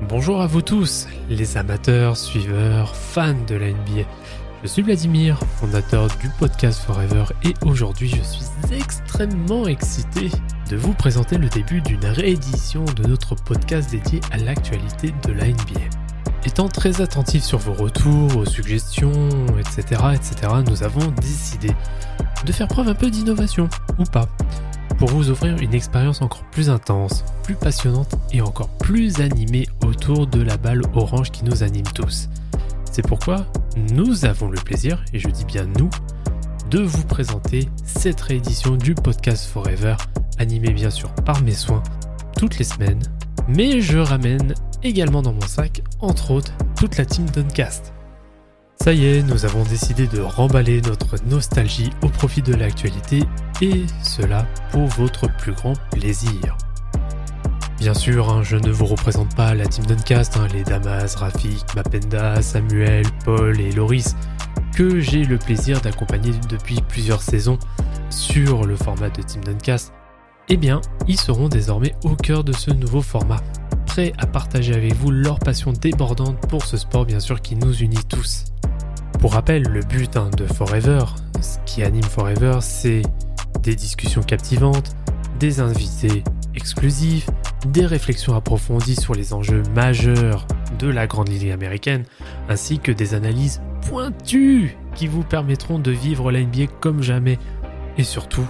Bonjour à vous tous, les amateurs, suiveurs, fans de la NBA. Je suis Vladimir, fondateur du podcast Forever et aujourd'hui je suis extrêmement excité de vous présenter le début d'une réédition de notre podcast dédié à l'actualité de la NBA. Étant très attentif sur vos retours, aux suggestions, etc., etc., nous avons décidé de faire preuve un peu d'innovation, ou pas, pour vous offrir une expérience encore plus intense, plus passionnante et encore plus animée autour de la balle orange qui nous anime tous. C'est pourquoi nous avons le plaisir, et je dis bien nous, de vous présenter cette réédition du podcast Forever, animé bien sûr par mes soins, toutes les semaines, mais je ramène également dans mon sac, entre autres, toute la team Duncast. Ça y est, nous avons décidé de remballer notre nostalgie au profit de l'actualité et cela pour votre plus grand plaisir. Bien sûr, hein, je ne vous représente pas la team Duncast, hein, les Damas, Rafik, Mapenda, Samuel, Paul et Loris, que j'ai le plaisir d'accompagner depuis plusieurs saisons sur le format de Team Duncast. Eh bien, ils seront désormais au cœur de ce nouveau format, prêts à partager avec vous leur passion débordante pour ce sport bien sûr qui nous unit tous. Pour rappel, le but hein, de Forever, ce qui anime Forever, c'est des discussions captivantes, des invités exclusifs, des réflexions approfondies sur les enjeux majeurs de la Grande Ligue américaine, ainsi que des analyses pointues qui vous permettront de vivre la NBA comme jamais, et surtout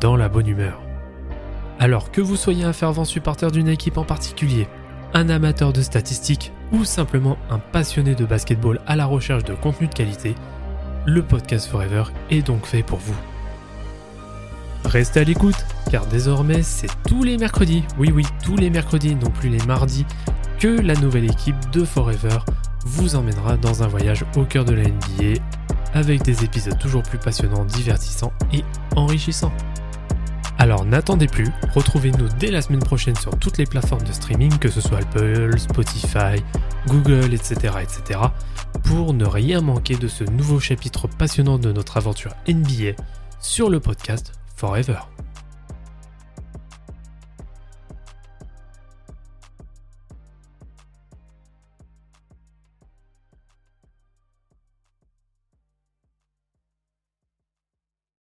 dans la bonne humeur. Alors que vous soyez un fervent supporter d'une équipe en particulier, un amateur de statistiques ou simplement un passionné de basketball à la recherche de contenu de qualité, le podcast Forever est donc fait pour vous. Restez à l'écoute, car désormais c'est tous les mercredis, oui oui, tous les mercredis, non plus les mardis, que la nouvelle équipe de Forever vous emmènera dans un voyage au cœur de la NBA avec des épisodes toujours plus passionnants, divertissants et enrichissants. Alors n'attendez plus, retrouvez-nous dès la semaine prochaine sur toutes les plateformes de streaming, que ce soit Apple, Spotify, Google, etc., etc., pour ne rien manquer de ce nouveau chapitre passionnant de notre aventure NBA sur le podcast Forever.